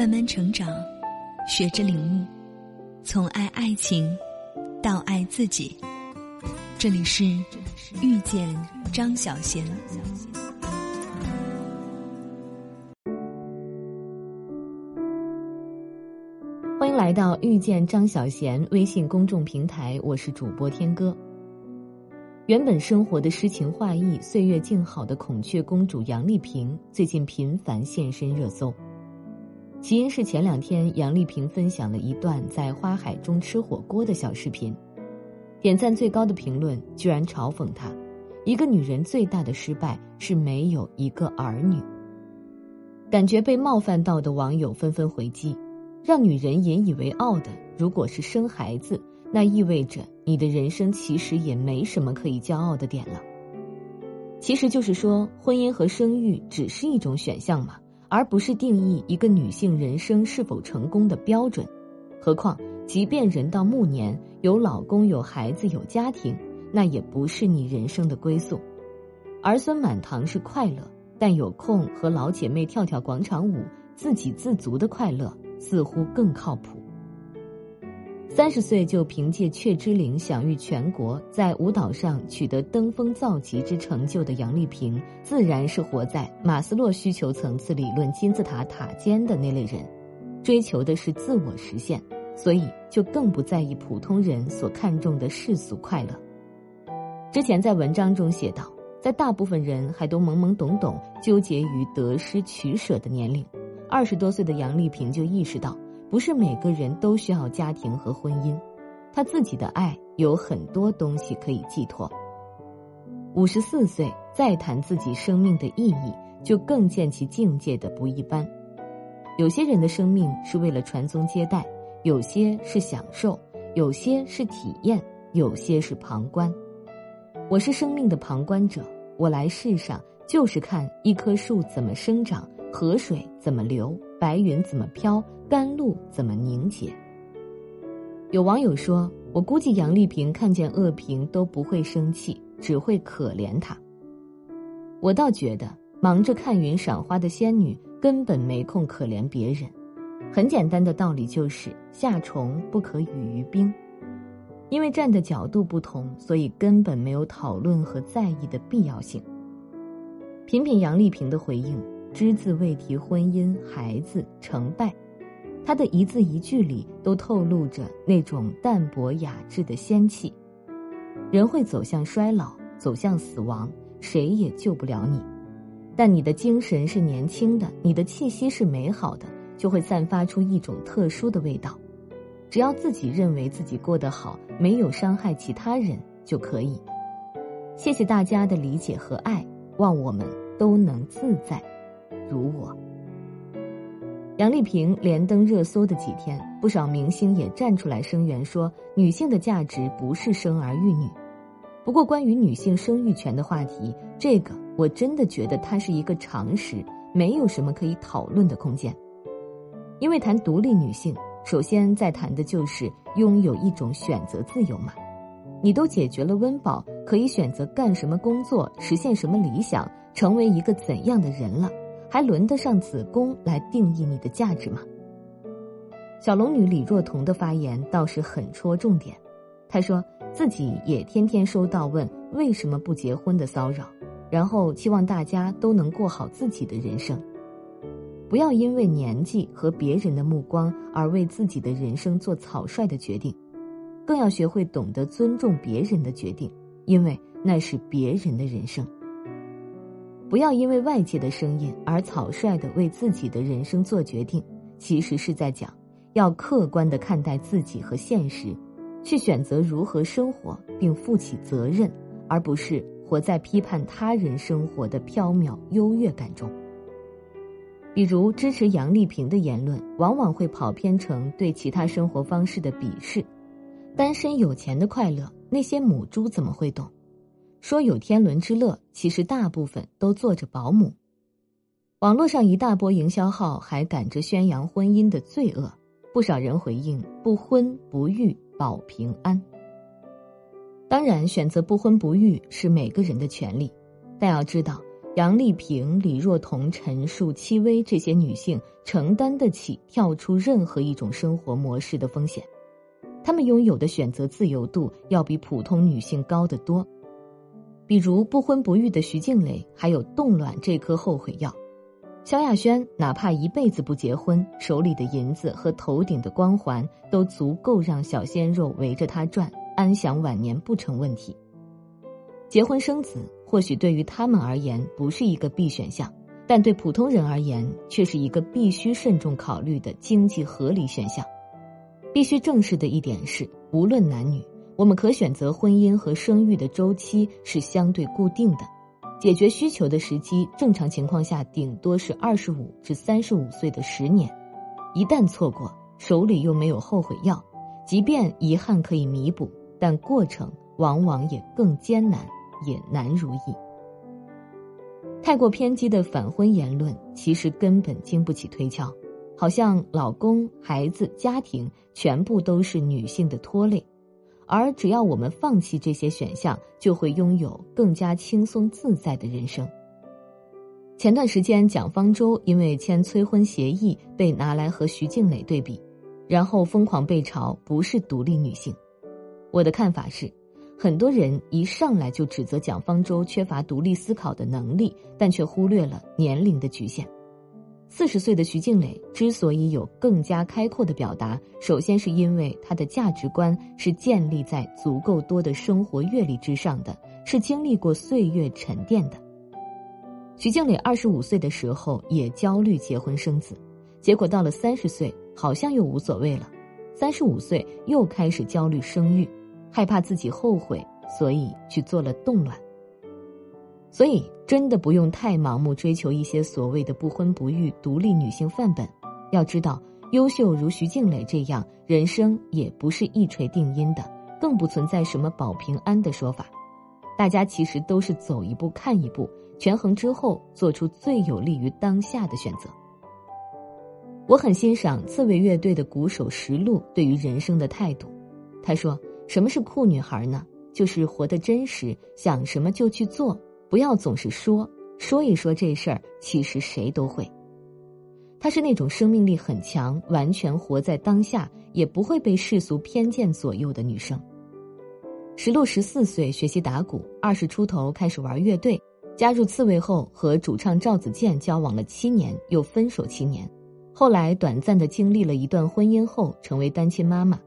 慢慢成长，学着领悟，从爱爱情到爱自己。这里是遇见张小贤。欢迎来到遇见张小贤微信公众平台，我是主播天歌。原本生活的诗情画意、岁月静好的孔雀公主杨丽萍，最近频繁现身热搜。起因是前两天杨丽萍分享了一段在花海中吃火锅的小视频。点赞最高的评论居然嘲讽她：“一个女人最大的失败是没有一个儿女。”感觉被冒犯到的网友纷纷回击：“让女人引以为傲的，如果是生孩子，那意味着你的人生其实也没什么可以骄傲的点了。其实就是说，婚姻和生育只是一种选项嘛，而不是定义一个女性人生是否成功的标准。何况……”即便人到暮年，有老公、有孩子、有家庭，那也不是你人生的归宿。儿孙满堂是快乐，但有空和老姐妹跳跳广场舞，自给自足的快乐似乎更靠谱。三十岁就凭借《雀之灵》享誉全国，在舞蹈上取得登峰造极之成就的杨丽萍，自然是活在马斯洛需求层次理论金字塔塔尖的那类人，追求的是自我实现。所以，就更不在意普通人所看重的世俗快乐。之前在文章中写道，在大部分人还都懵懵懂懂、纠结于得失取舍的年龄，二十多岁的杨丽萍就意识到，不是每个人都需要家庭和婚姻，他自己的爱有很多东西可以寄托。五十四岁再谈自己生命的意义，就更见其境界的不一般。有些人的生命是为了传宗接代。有些是享受，有些是体验，有些是旁观。我是生命的旁观者，我来世上就是看一棵树怎么生长，河水怎么流，白云怎么飘，甘露怎么凝结。有网友说：“我估计杨丽萍看见恶评都不会生气，只会可怜她。”我倒觉得，忙着看云赏花的仙女根本没空可怜别人。很简单的道理就是，夏虫不可语于冰，因为站的角度不同，所以根本没有讨论和在意的必要性。品品杨丽萍的回应，只字未提婚姻、孩子、成败，他的一字一句里都透露着那种淡泊雅致的仙气。人会走向衰老，走向死亡，谁也救不了你，但你的精神是年轻的，你的气息是美好的。就会散发出一种特殊的味道，只要自己认为自己过得好，没有伤害其他人就可以。谢谢大家的理解和爱，望我们都能自在，如我。杨丽萍连登热搜的几天，不少明星也站出来声援，说女性的价值不是生儿育女。不过，关于女性生育权的话题，这个我真的觉得它是一个常识，没有什么可以讨论的空间。因为谈独立女性，首先在谈的就是拥有一种选择自由嘛。你都解决了温饱，可以选择干什么工作，实现什么理想，成为一个怎样的人了，还轮得上子宫来定义你的价值吗？小龙女李若彤的发言倒是很戳重点，她说自己也天天收到问为什么不结婚的骚扰，然后期望大家都能过好自己的人生。不要因为年纪和别人的目光而为自己的人生做草率的决定，更要学会懂得尊重别人的决定，因为那是别人的人生。不要因为外界的声音而草率的为自己的人生做决定，其实是在讲要客观的看待自己和现实，去选择如何生活并负起责任，而不是活在批判他人生活的缥缈优越感中。比如支持杨丽萍的言论，往往会跑偏成对其他生活方式的鄙视。单身有钱的快乐，那些母猪怎么会懂？说有天伦之乐，其实大部分都做着保姆。网络上一大波营销号还赶着宣扬婚姻的罪恶，不少人回应：不婚不育保平安。当然，选择不婚不育是每个人的权利，但要知道。杨丽萍、李若彤、陈数、戚薇这些女性承担得起跳出任何一种生活模式的风险，她们拥有的选择自由度要比普通女性高得多。比如不婚不育的徐静蕾，还有冻卵这颗后悔药；萧亚轩哪怕一辈子不结婚，手里的银子和头顶的光环都足够让小鲜肉围着她转，安享晚年不成问题。结婚生子或许对于他们而言不是一个必选项，但对普通人而言却是一个必须慎重考虑的经济合理选项。必须正视的一点是，无论男女，我们可选择婚姻和生育的周期是相对固定的，解决需求的时机正常情况下顶多是二十五至三十五岁的十年。一旦错过，手里又没有后悔药，即便遗憾可以弥补，但过程往往也更艰难。也难如意。太过偏激的反婚言论，其实根本经不起推敲，好像老公、孩子、家庭全部都是女性的拖累，而只要我们放弃这些选项，就会拥有更加轻松自在的人生。前段时间，蒋方舟因为签催婚协议被拿来和徐静蕾对比，然后疯狂被嘲不是独立女性。我的看法是。很多人一上来就指责蒋方舟缺乏独立思考的能力，但却忽略了年龄的局限。四十岁的徐静蕾之所以有更加开阔的表达，首先是因为她的价值观是建立在足够多的生活阅历之上的，是经历过岁月沉淀的。徐静蕾二十五岁的时候也焦虑结婚生子，结果到了三十岁好像又无所谓了，三十五岁又开始焦虑生育。害怕自己后悔，所以去做了冻卵。所以真的不用太盲目追求一些所谓的不婚不育独立女性范本。要知道，优秀如徐静蕾这样，人生也不是一锤定音的，更不存在什么保平安的说法。大家其实都是走一步看一步，权衡之后做出最有利于当下的选择。我很欣赏刺猬乐队的鼓手石路对于人生的态度，他说。什么是酷女孩呢？就是活得真实，想什么就去做，不要总是说说一说这事儿。其实谁都会。她是那种生命力很强、完全活在当下，也不会被世俗偏见左右的女生。石路十四岁学习打鼓，二十出头开始玩乐队，加入刺猬后和主唱赵子健交往了七年，又分手七年，后来短暂的经历了一段婚姻后，成为单亲妈妈。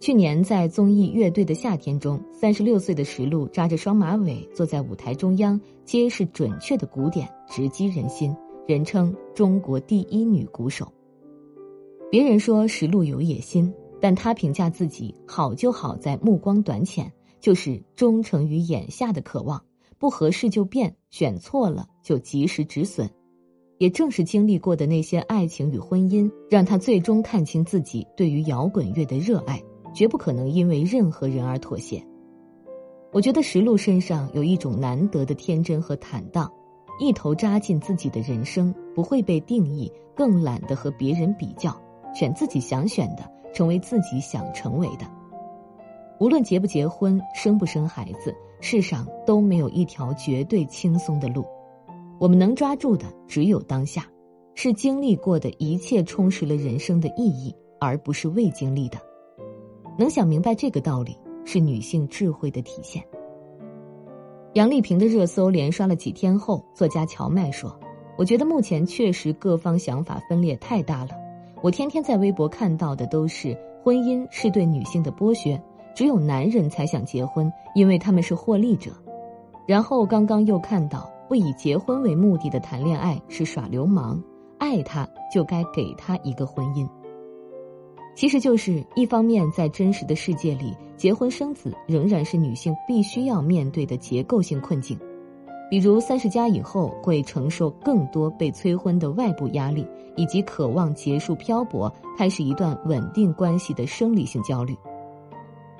去年在综艺《乐队的夏天》中，三十六岁的石璐扎着双马尾坐在舞台中央，揭示准确的鼓点，直击人心，人称中国第一女鼓手。别人说石璐有野心，但她评价自己好就好在目光短浅，就是忠诚于眼下的渴望，不合适就变，选错了就及时止损。也正是经历过的那些爱情与婚姻，让她最终看清自己对于摇滚乐的热爱。绝不可能因为任何人而妥协。我觉得石璐身上有一种难得的天真和坦荡，一头扎进自己的人生，不会被定义，更懒得和别人比较，选自己想选的，成为自己想成为的。无论结不结婚，生不生孩子，世上都没有一条绝对轻松的路。我们能抓住的只有当下，是经历过的一切充实了人生的意义，而不是未经历的。能想明白这个道理，是女性智慧的体现。杨丽萍的热搜连刷了几天后，作家乔麦说：“我觉得目前确实各方想法分裂太大了。我天天在微博看到的都是婚姻是对女性的剥削，只有男人才想结婚，因为他们是获利者。然后刚刚又看到不以结婚为目的的谈恋爱是耍流氓，爱他就该给他一个婚姻。”其实就是一方面，在真实的世界里，结婚生子仍然是女性必须要面对的结构性困境，比如三十加以后会承受更多被催婚的外部压力，以及渴望结束漂泊，开始一段稳定关系的生理性焦虑。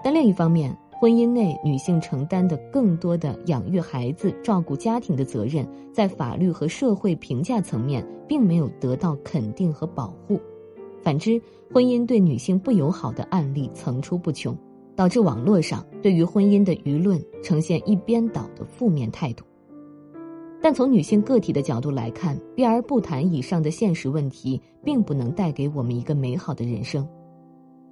但另一方面，婚姻内女性承担的更多的养育孩子、照顾家庭的责任，在法律和社会评价层面，并没有得到肯定和保护。反之，婚姻对女性不友好的案例层出不穷，导致网络上对于婚姻的舆论呈现一边倒的负面态度。但从女性个体的角度来看，避而不谈以上的现实问题，并不能带给我们一个美好的人生。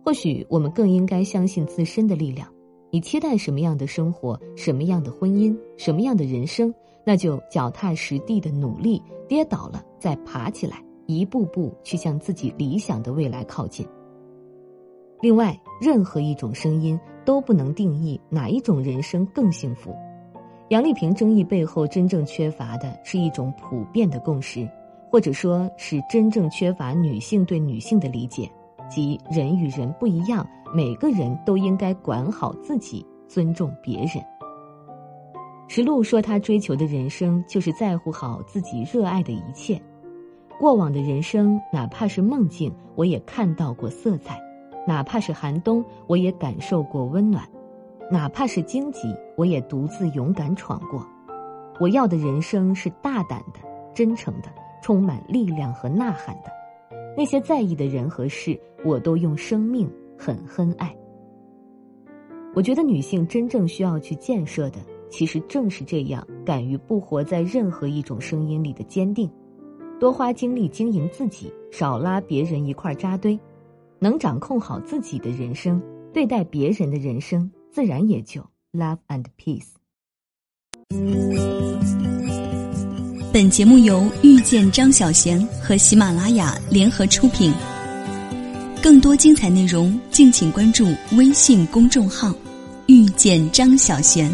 或许我们更应该相信自身的力量。你期待什么样的生活，什么样的婚姻，什么样的人生，那就脚踏实地的努力，跌倒了再爬起来，一步步去向自己理想的未来靠近。另外，任何一种声音都不能定义哪一种人生更幸福。杨丽萍争议背后真正缺乏的是一种普遍的共识，或者说是真正缺乏女性对女性的理解，即人与人不一样，每个人都应该管好自己，尊重别人。石璐说，她追求的人生就是在乎好自己热爱的一切。过往的人生，哪怕是梦境，我也看到过色彩；哪怕是寒冬，我也感受过温暖。哪怕是荆棘，我也独自勇敢闯过。我要的人生是大胆的、真诚的、充满力量和呐喊的。那些在意的人和事，我都用生命狠狠爱。我觉得女性真正需要去建设的，其实正是这样敢于不活在任何一种声音里的坚定，多花精力经营自己，少拉别人一块扎堆，能掌控好自己的人生，对待别人的人生。自然也就 love and peace。本节目由遇见张小贤和喜马拉雅联合出品。更多精彩内容，敬请关注微信公众号“遇见张小贤”。